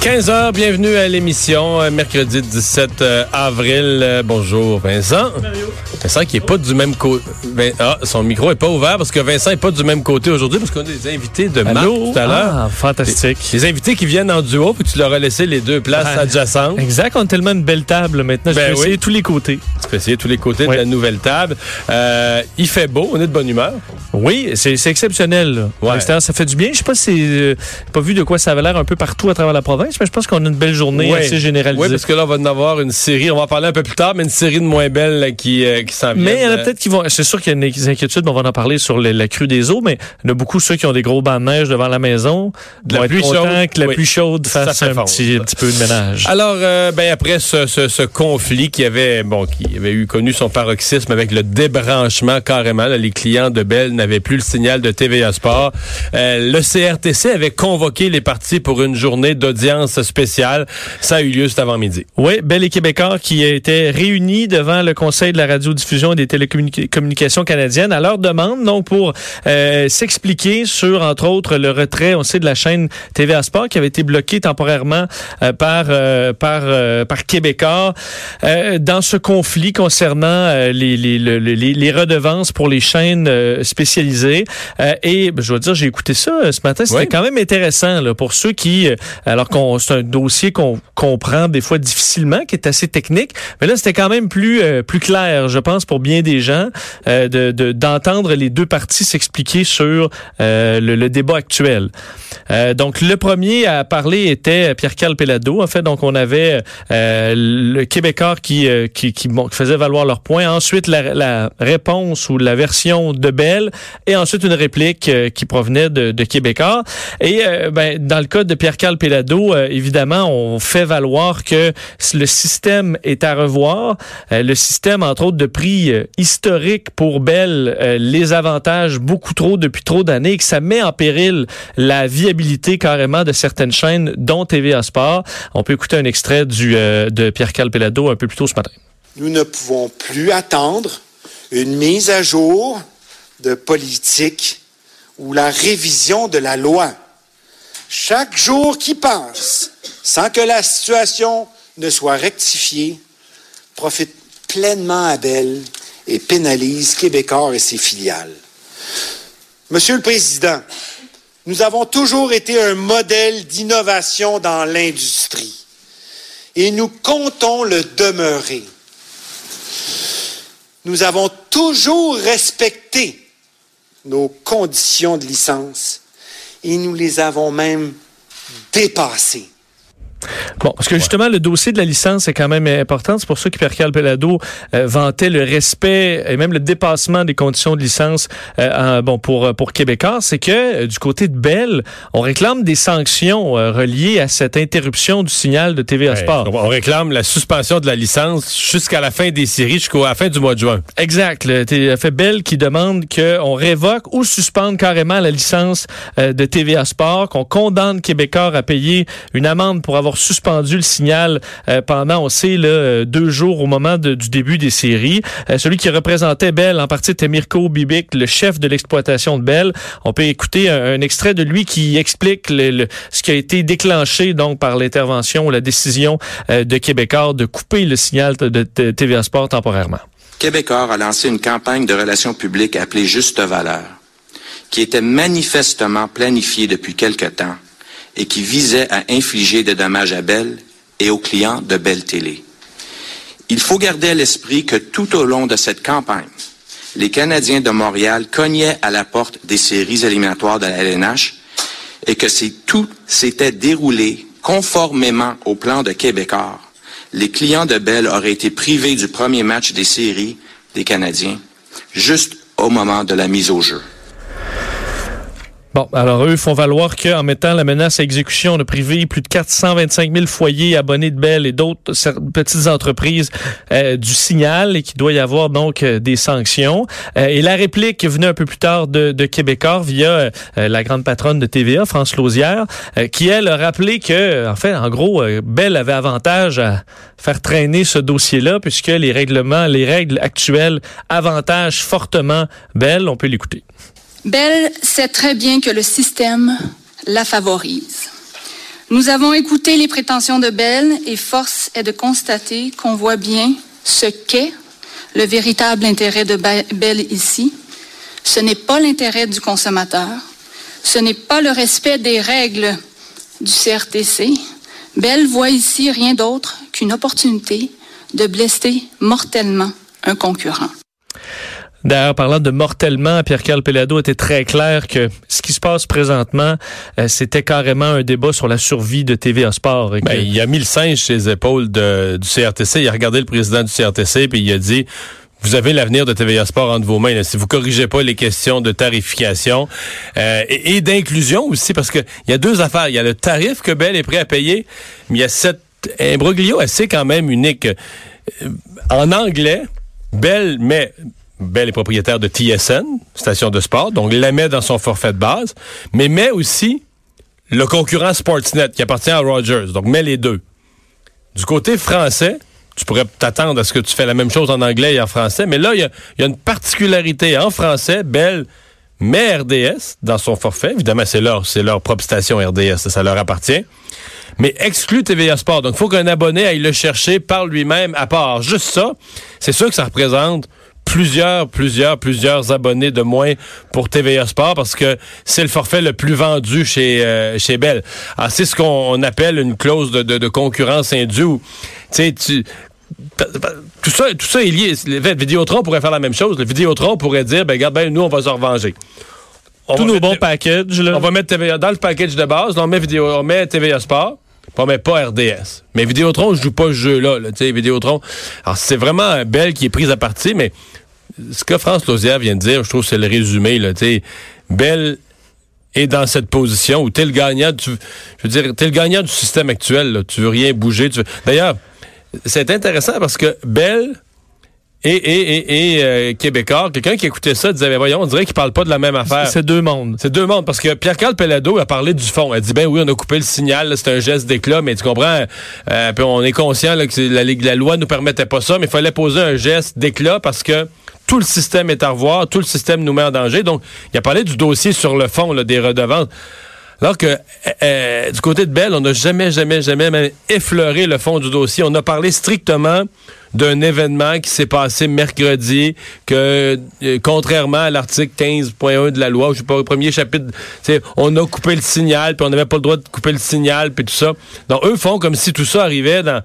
15h, bienvenue à l'émission, euh, mercredi 17 euh, avril. Euh, bonjour Vincent. Vincent qui est pas du même côté. Ah, son micro est pas ouvert parce que Vincent est pas du même côté aujourd'hui parce qu'on a des invités de Marc tout à l'heure. Ah, fantastique. Des, des invités qui viennent en duo puis tu leur as laissé les deux places Ah, adjacentes. Exact, on a tellement une belle table maintenant. Ben je peux oui. essayer tous les côtés. Tu peux essayer tous les côtés de la nouvelle table. Euh, il fait beau, on est de bonne humeur. Oui, c'est exceptionnel. Ouais. Ça fait du bien. Je sais pas si euh, pas vu de quoi ça avait l'air un peu partout à travers la province, mais je pense qu'on a une belle journée assez généralisée. Oui, parce que là, on va en avoir une série, on va en parler un peu plus tard, mais une série de moins belles qui, euh, qui s'en vient. mais il y en a peut-être qui vont. C'est sûr qu'il y a des inquiétudes, mais on va en parler sur la crue des eaux, mais il y en a beaucoup ceux qui ont des gros bancs de neige devant la maison. De la pluie chaude. que la Oui. pluie chaude Ça fasse fait un petit, un petit peu de ménage. Alors, euh, ben après ce, ce, ce conflit qui avait, bon, qui avait eu connu son paroxysme avec le débranchement carrément, là, les clients de Bell n'avaient plus le signal de TVA Sport. Euh, le CRTC avait convoqué les partis pour une journée d'audience spéciale. Ça a eu lieu cet avant-midi. Oui, Bell et Québécois qui étaient réunis devant le Conseil de la radiodiffusion et des télécommunications canadiennes à leur demande, donc pour euh, s'expliquer sur, entre autres, le retrait, on sait, de la chaîne TVA Sport qui avait été bloquée temporairement euh, par, euh, par, euh, par Québécois dans ce conflit concernant les, les, le- les, les redevances pour les chaînes spécialisées. Et ben, je dois dire, j'ai écouté ça ce matin, c'était Oui. quand même intéressant là, pour ceux qui, alors qu'on c'est un dossier qu'on comprend des fois difficilement, qui est assez technique, mais là c'était quand même plus plus clair, je pense, pour bien des gens, euh, de de- d'entendre les deux parties s'expliquer sur euh, le, débat actuel. Euh, donc le premier à parler était Pierre-Carl Pelado. En fait, donc on avait le Québécois qui qui, faisait valoir leur point. Ensuite la, réponse ou la version de Bell et ensuite une réplique qui provenait de, de Québécois. Et ben, dans le cas de Pierre-Carl Pelado, euh, évidemment, on fait valoir que le système est à revoir. Le système, entre autres, de euh, historique pour Bell euh, les avantages beaucoup trop depuis trop d'années et que ça met en péril la viabilité carrément de certaines chaînes, dont TVA Sport. On peut écouter un extrait du, euh, de Pierre-Carl Pelado un peu plus tôt ce matin. Nous ne pouvons plus attendre une mise à jour de politique ou la révision de la loi. Chaque jour qui passe sans que la situation ne soit rectifiée profite pleinement à Bell et pénalise Québécois et ses filiales. Monsieur le Président, nous avons toujours été un modèle d'innovation dans l'industrie et nous comptons le demeurer. Nous avons toujours respecté nos conditions de licence et nous les avons même dépassées. Bon, parce que justement, le dossier de la licence est quand même important. C'est pour ça que Pierre-Carl Pelado euh, vantait le respect et même le dépassement des conditions de licence euh, en- bon, pour, pour Québécois. C'est que euh, du côté de Bell, on réclame des sanctions euh, reliées à cette interruption du signal de TVA Sport. On réclame la suspension de la licence jusqu'à la fin des séries, jusqu'à la fin du mois de juin. Exact. Le fait Bell qui demande qu'on révoque ou suspende carrément la licence euh, de TVA Sport, qu'on condamne Québécois à payer une amende pour avoir suspendu le signal euh, pendant, on sait, euh, deux jours au moment du début des séries. Euh, celui qui représentait Bell en partie était Mirko Bibic, le chef de l'exploitation de Bell. On peut écouter un, extrait de lui qui explique ce qui a été déclenché donc par l'intervention ou la décision de Québécois de couper le signal de, de TVA Sport temporairement. Québécois a lancé une campagne de relations publiques appelée Juste Valeur, qui était manifestement planifiée depuis quelque temps et qui visait à infliger des dommages à Bell et aux clients de Bell Télé. Il faut garder à l'esprit que tout au long de cette campagne, les Canadiens de Montréal cognaient à la porte des séries éliminatoires de la LNH et que si tout s'était déroulé conformément au plan de Québécois, les clients de Bell auraient été privés du premier match des séries des Canadiens juste au moment de la mise au jeu. Alors eux font valoir qu'en mettant la menace à exécution, on a privé plus de 425 000 foyers abonnés de Bell et d'autres petites entreprises euh, du signal et qu'il doit y avoir donc euh, des sanctions. Euh, et la réplique venue un peu plus tard de, de Québécois via la grande patronne de TVA, France Lausière, qui elle a rappelé que, en fait, en gros, Bell avait avantage à faire traîner ce dossier-là puisque les règlements, les règles actuelles avantagent fortement Bell. On peut l'écouter. Bell sait très bien que le système la favorise. Nous avons écouté les prétentions de Bell et force est de constater qu'on voit bien ce qu'est le véritable intérêt de Bell ici. Ce n'est pas l'intérêt du consommateur, ce n'est pas le respect des règles du CRTC. Bell voit ici rien d'autre qu'une opportunité de blesser mortellement un concurrent. D'ailleurs, parlant de mortellement, Pierre-Carl Pelado était très clair que ce qui se passe présentement, euh, c'était carrément un débat sur la survie de TVA Sport. Ben, il a mis le singe chez les épaules de, du CRTC. Il a regardé le président du CRTC puis il a dit vous avez l'avenir de TVA Sport entre vos mains. Si vous corrigez pas les questions de tarification euh, et, d'inclusion aussi, parce que il y a deux affaires. Il y a le tarif que Bell est prêt à payer, mais il y a cette imbroglio assez quand même unique. Euh, en anglais, Bell met Bell est propriétaire de TSN, station de sport, donc la met dans son forfait de base, mais met aussi le concurrent Sportsnet qui appartient à Rogers, donc met les deux. Du côté français, tu pourrais t'attendre à ce que tu fais la même chose en anglais et en français, mais là, il y a, une particularité en français, Bell met RDS dans son forfait, évidemment c'est leur, c'est leur propre station RDS, ça leur appartient, mais exclut TVA Sport. Donc, il faut qu'un abonné aille le chercher par lui-même à part. Juste ça, c'est sûr que ça représente plusieurs, plusieurs, plusieurs abonnés de moins pour TVA Sport parce que c'est le forfait le plus vendu chez, euh, chez Bell. Alors, c'est ce qu'on appelle une clause de, de, concurrence indue. Tu tu, tout ça, tout ça est lié. Le Vidéotron pourrait faire la même chose. Le Vidéotron pourrait dire, ben, regarde, ben, nous, on va se revenger. Tous nos bons packages, là. On va mettre TVA, dans le package de base, on met vidéo, on met TVA Sport. On met pas RDS. Mais Vidéotron, je joue pas ce jeu-là. Là, Vidéotron. Alors, c'est vraiment Belle qui est prise à partie, mais ce que France Lausière vient de dire, je trouve que c'est le résumé. Là, Belle est dans cette position où t'es le gagnant, tu, je veux dire, t'es le gagnant du système actuel. Là, tu veux rien bouger. Tu D'ailleurs, c'est intéressant parce que Belle et, et, et, et euh, Québécois, quelqu'un qui écoutait ça disait, ben voyons, on dirait qu'ils parlent pas de la même affaire. C'est deux mondes. C'est deux mondes, parce que Pierre-Carl Pellado a parlé du fond. Elle dit, ben oui, on a coupé le signal, c'est un geste d'éclat, mais tu comprends, euh, puis on est conscient là, que la, la loi nous permettait pas ça, mais il fallait poser un geste d'éclat parce que tout le système est à revoir, tout le système nous met en danger. Donc, il a parlé du dossier sur le fond là, des redevances. Alors que euh, du côté de Bell, on n'a jamais, jamais, jamais effleuré le fond du dossier. On a parlé strictement d'un événement qui s'est passé mercredi, que euh, contrairement à l'article 15.1 de la loi, je sais pas, au premier chapitre, on a coupé le signal, puis on n'avait pas le droit de couper le signal, puis tout ça. Donc eux font comme si tout ça arrivait dans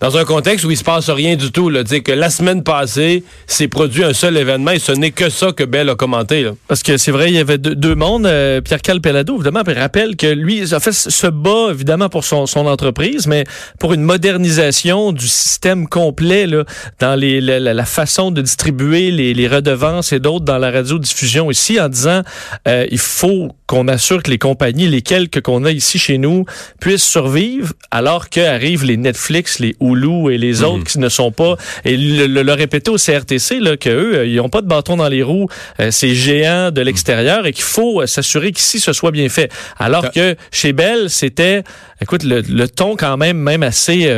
dans un contexte où il se passe rien du tout. Là. Dire que la semaine passée, s'est produit un seul événement et ce n'est que ça que Bell a commenté. Là. Parce que c'est vrai, il y avait deux, mondes. Euh, Pierre Calpelado, évidemment, rappelle que lui, en fait, se bat évidemment pour son, entreprise, mais pour une modernisation du système complet là, dans les, la, façon de distribuer les, les redevances et d'autres dans la radiodiffusion ici, en disant euh, il faut qu'on assure que les compagnies, les quelques qu'on a ici chez nous, puissent survivre alors qu'arrivent les Netflix, les Hulu et les autres mhm. qui ne sont pas. Et le, le, répéter au CRTC là que eux, euh, ils n'ont pas de bâton dans les roues, euh, ces géants de l'extérieur et qu'il faut euh, s'assurer qu'ici ce soit bien fait. Alors que chez Bell, c'était, écoute, le, le, ton quand même même assez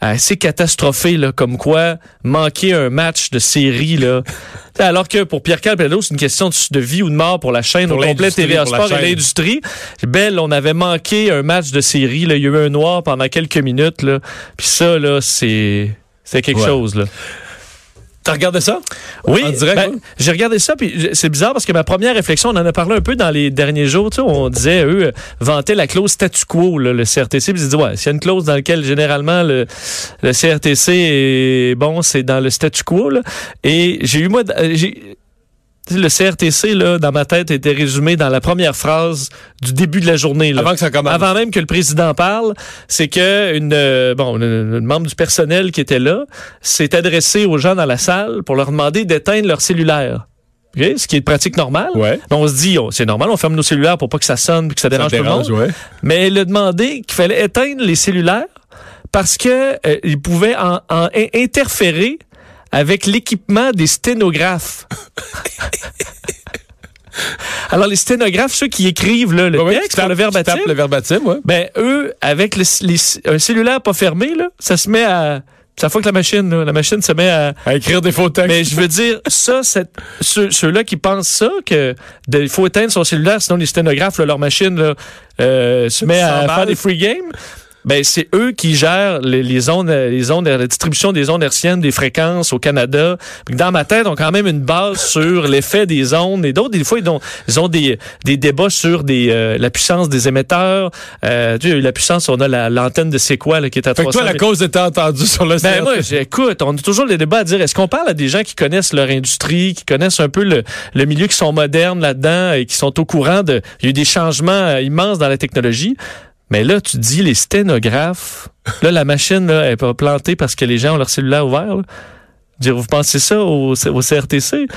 assez catastrophé là, comme quoi manquer un match de série là. Alors que pour Pierre Calpello, c'est une question de, vie ou de mort pour la chaîne au complet TVA Sport et l'industrie. Belle, on avait manqué un match de série. Là. Il y a eu un noir pendant quelques minutes. Là. Puis ça, là, c'est c'est quelque chose. Là. T'as regardé ça? Oui, ben, j'ai regardé ça, puis c'est bizarre parce que ma première réflexion, on en a parlé un peu dans les derniers jours, tu sais, on disait, eux, vantaient la clause statu quo, le CRTC, puis ils disaient, ouais, s'il y a une clause dans laquelle, généralement, le, le CRTC est, bon, c'est dans le statu quo, là. Et j'ai eu, moi, j'ai le CRTC, là, dans ma tête, était résumé dans la première phrase du début de la journée. Avant que ça commence. Avant même que le président parle, c'est que une, euh, bon, une, membre du personnel qui était là s'est adressé aux gens dans la salle pour leur demander d'éteindre leur cellulaire. OK? ce qui est de pratique normale. Ouais. On se dit, oh, c'est normal, on ferme nos cellulaires pour pas que ça sonne et que ça dérange, Ça dérange, tout le monde. ouais. Mais elle a demandé qu'il fallait éteindre les cellulaires parce que euh, ils pouvaient en, en- in- interférer avec l'équipement des sténographes. Alors les sténographes, ceux qui écrivent là, le texte le verbatim, le verbatim, ouais. ben eux, avec le- les- un cellulaire pas fermé, là, ça se met à... Ça fois que la machine, là, la machine se met à, À écrire des faux textes. mais je veux dire, ça, ceux, ceux-là qui pensent ça, que il faut éteindre son cellulaire, sinon les sténographes, là, leur machine là, euh, se met à faire des free games. Ben, c'est eux qui gèrent les, les ondes, les ondes, la distribution des ondes hertziennes, des fréquences au Canada. Dans ma tête, on a quand même une base sur l'effet des ondes. Et d'autres, des fois, ils ont, ils ont des, des débats sur des, euh, la puissance des émetteurs. Euh, tu sais, la puissance, on a la- l'antenne de c'est quoi, là, qui est à Fait que 300 toi, la cause était entendue sur le ben moi, j'écoute, on a toujours les débats à dire, est-ce qu'on parle à des gens qui connaissent leur industrie, qui connaissent un peu le, le milieu, qui sont modernes là-dedans et qui sont au courant de... Il y a eu des changements euh, immenses dans la technologie? Mais là, tu dis les sténographes, là, la machine là, elle est pas plantée parce que les gens ont leur cellulaire ouvert. là. Dire, vous pensez ça au, au CRTC?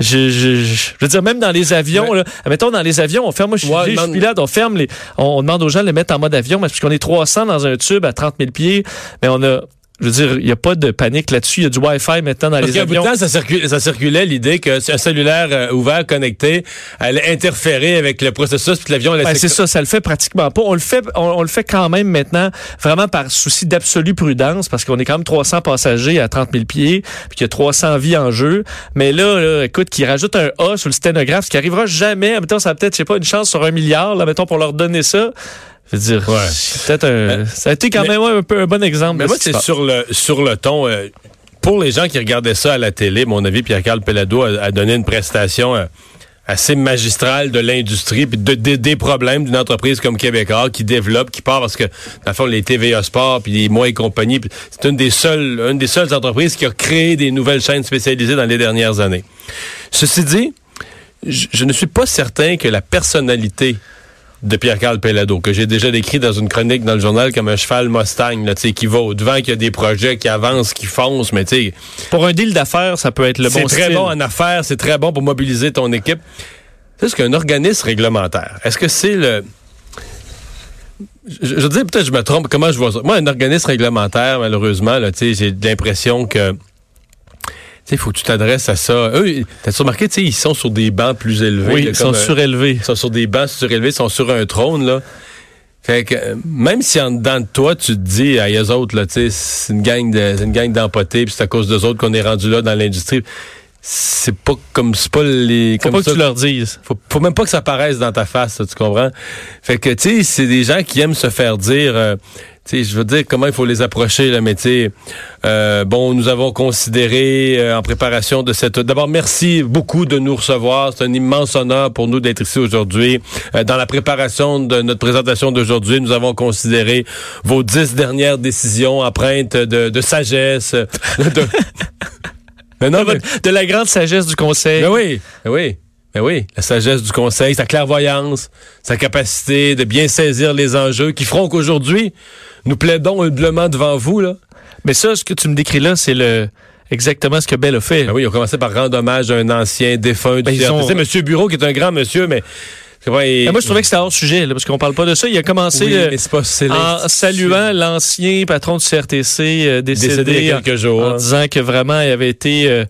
Je, je, je, je veux dire, même dans les avions, là, mettons dans les avions, on ferme, moi je suis Ouais, je suis demande- pilote, on ferme les, on, on demande aux gens de les mettre en mode avion, parce qu'on est 300 dans un tube à 30 000 pieds, mais on a, je veux dire, il n'y a pas de panique là-dessus, il y a du Wi-Fi maintenant dans Parce les qu'il y a un bout de avions. temps, ça, circulait, ça circulait l'idée que un cellulaire euh, ouvert, connecté, allait interférer avec le processus, puis que l'avion allait Ben, c'est ça, ça le fait pratiquement pas. On le fait, on, on le fait quand même maintenant, vraiment par souci d'absolue prudence, parce qu'on est quand même 300 passagers à 30 000 pieds, puis qu'il y a 300 vies en jeu. Mais là, là, écoute, qui rajoute un A sur le sténographe, ce qui arrivera jamais. Mettons, ça a peut-être, je sais pas, une chance sur un milliard, là, mettons, pour leur donner ça. Je veux dire, Ouais. peut-être un, ça a été quand mais- même un peu un bon exemple. Mais de moi, c'est sur le, sur le ton. euh, pour les gens qui regardaient ça à la télé, mon avis, Pierre-Carl Pelado a, a donné une prestation euh, assez magistrale de l'industrie, puis de, de- des problèmes d'une entreprise comme Québécois qui développe, qui part parce que, dans le fond, les TVA Sport, puis les Moi et compagnie, c'est une des seules, une des seules entreprises qui a créé des nouvelles chaînes spécialisées dans les dernières années. Ceci dit, je, je ne suis pas certain que la personnalité de Pierre-Carl Pellado, que j'ai déjà décrit dans une chronique dans le journal comme un cheval Mustang, là, tu sais, qui va au-devant, qui a des projets qui avancent, qui foncent, mais tu sais, Pour un deal d'affaires, ça peut être le c'est bon très style. bon en affaires, c'est très bon pour mobiliser ton équipe. C'est ce qu'un organisme réglementaire, est-ce que c'est le... Je, je dis peut-être je me trompe, comment je vois ça? Moi, un organisme réglementaire, malheureusement, là, tu sais, j'ai l'impression que il faut que tu t'adresses à ça. Eux, t'as-tu remarqué, tu sais, ils sont sur des bancs plus élevés. Oui, là, ils sont surélevés. ils sont sur des bancs surélevés, ils sont sur un trône, là. Fait que euh, même si en dedans de toi, tu te dis à eux autres, là, tu sais, c'est une gang de c'est une gang d'empotés, puis c'est à cause d'eux autres qu'on est rendu là dans l'industrie. C'est pas comme c'est pas les Faut comme pas que tu leur dises. Faut, faut même pas que ça paraisse dans ta face, tu comprends? Fait que, tu sais, c'est des gens qui aiment se faire dire, euh, sais, je veux dire comment il faut les approcher, là, mais tu euh, bon, nous avons considéré euh, en préparation de cette... D'abord, merci beaucoup de nous recevoir. C'est un immense honneur pour nous d'être ici aujourd'hui. Euh, dans la préparation de notre présentation d'aujourd'hui, nous avons considéré vos dix dernières décisions empreintes de, de sagesse. de- Mais non, mais- De la grande sagesse du conseil. ben oui, ben oui. Ben oui, la sagesse du conseil, sa clairvoyance, sa capacité de bien saisir les enjeux qui feront qu'aujourd'hui, nous plaidons humblement devant vous. Là. Mais ça, ce que tu me décris là, c'est le exactement ce que Bell a fait. Ben oui, ils ont commencé par rendre hommage à un ancien défunt du Ben, ont- Monsieur Bureau, qui est un grand monsieur, mais... moi, je trouvais que c'était hors sujet, là, parce qu'on parle pas de ça. Il a commencé Oui, euh, mais pas- en saluant l'ancien patron du CRTC euh, décédé, Décédé il y a quelques jours, en disant que vraiment il avait été euh,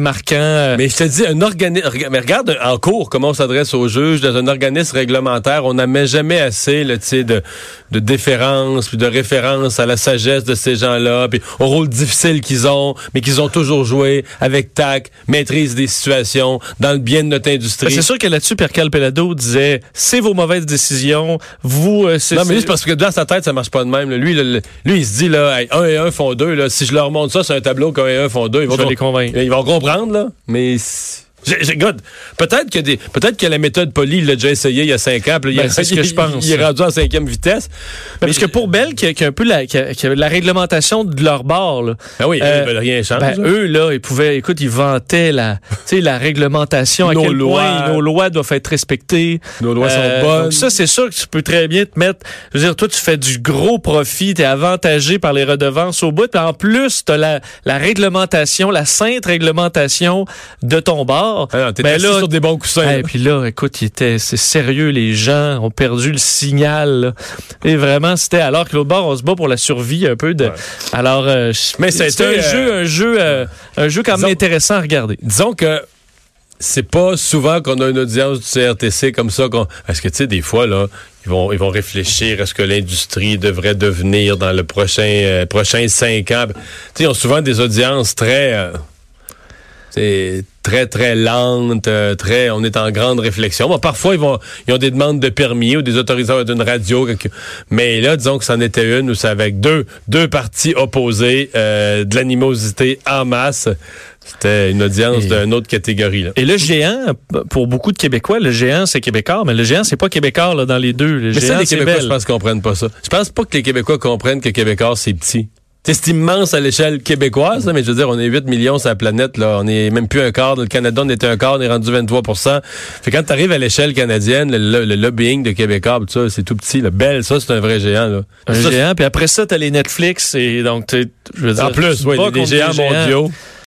marquant. euh, Mais je te dis, un organisme. Mais regarde en cours comment on s'adresse aux juges dans un organisme réglementaire. On met jamais assez là, de, de déférence puis de référence à la sagesse de ces gens-là, puis au rôle difficile qu'ils ont, mais qu'ils ont toujours joué avec tact, maîtrise des situations, dans le bien de notre ben, industrie. c'est sûr que là-dessus, Pierre Pelado disait c'est vos mauvaises décisions, vous. euh, c'est, Non, mais c'est parce que dans sa tête, ça marche pas de même. là. Lui, le- lui, il se dit, là, hey, un et un font deux. Là. Si je leur montre ça sur un tableau qu'un et un font deux, ils vont, Je vais com- les convaincre. Ils vont comprendre, là. Mais peut-être que des, peut-être que la méthode polie, il l'a déjà essayé il y a cinq ans. là, Ben, c'est ce que je pense. Il est rendu en cinquième vitesse. Ben, parce que pour Bell, qui a, qui a un peu la, qui a- qui a la réglementation de leur bord, là, Ben oui, Euh, ils veulent rien changer. Ben, eux, là, ils pouvaient, écoute, ils vantaient la, tu sais, la réglementation, à Nos quel lois. point nos lois doivent être respectées. Nos lois sont Euh, bonnes. Donc ça, c'est sûr que tu peux très bien te mettre, je veux dire, toi, tu fais du gros profit, t'es avantagé par les redevances au bout, puis en plus, t'as la, la réglementation, la sainte réglementation de ton bord. Ah Ben assis là, sur des bons coussins. Et puis là, écoute, il était, c'est sérieux, les gens ont perdu le signal. là. Et vraiment, c'était alors que l'autre bord, on se bat pour la survie un peu de. Alors, euh, Mais c'était un euh, jeu, un jeu, euh, un jeu quand même Disons- intéressant à regarder. Disons que c'est pas souvent qu'on a une audience du CRTC comme ça. qu'on- Parce que, tu sais, des fois, là, ils vont, ils vont réfléchir à ce que l'industrie devrait devenir dans le prochain, euh, prochain cinq ans. Tu sais, ils ont souvent des audiences très... euh, très, très lentes, euh, très... On est en grande réflexion. Bon, parfois, ils vont ils ont des demandes de permis ou des autorisations d'une radio. Mais là, disons que c'en était une où c'est avec deux, deux partis opposés, euh, de l'animosité en masse. C'était une audience d'une autre catégorie. Là. Et le géant, pour beaucoup de Québécois, le géant, c'est québécois, mais le géant, c'est pas québécois là, dans les deux. Le Mais ça, les Québécois, je pense, comprennent pas ça. Je pense pas que les Québécois comprennent que Québécois, c'est petit. C'est immense à l'échelle québécoise, là, mais je veux dire, on est 8 millions sur la planète, là. On est même plus un quart. Le Canada, on était un quart, on est rendu 23% Fait quand tu arrives à l'échelle canadienne, le, le- le lobbying de Québécois, tout ça, c'est tout petit. Là. Belle, ça, c'est un vrai géant, là. Un Ça, géant, puis après ça, t'as les Netflix, et donc, t'es- je veux dire, En plus, oui, des géants mondiaux.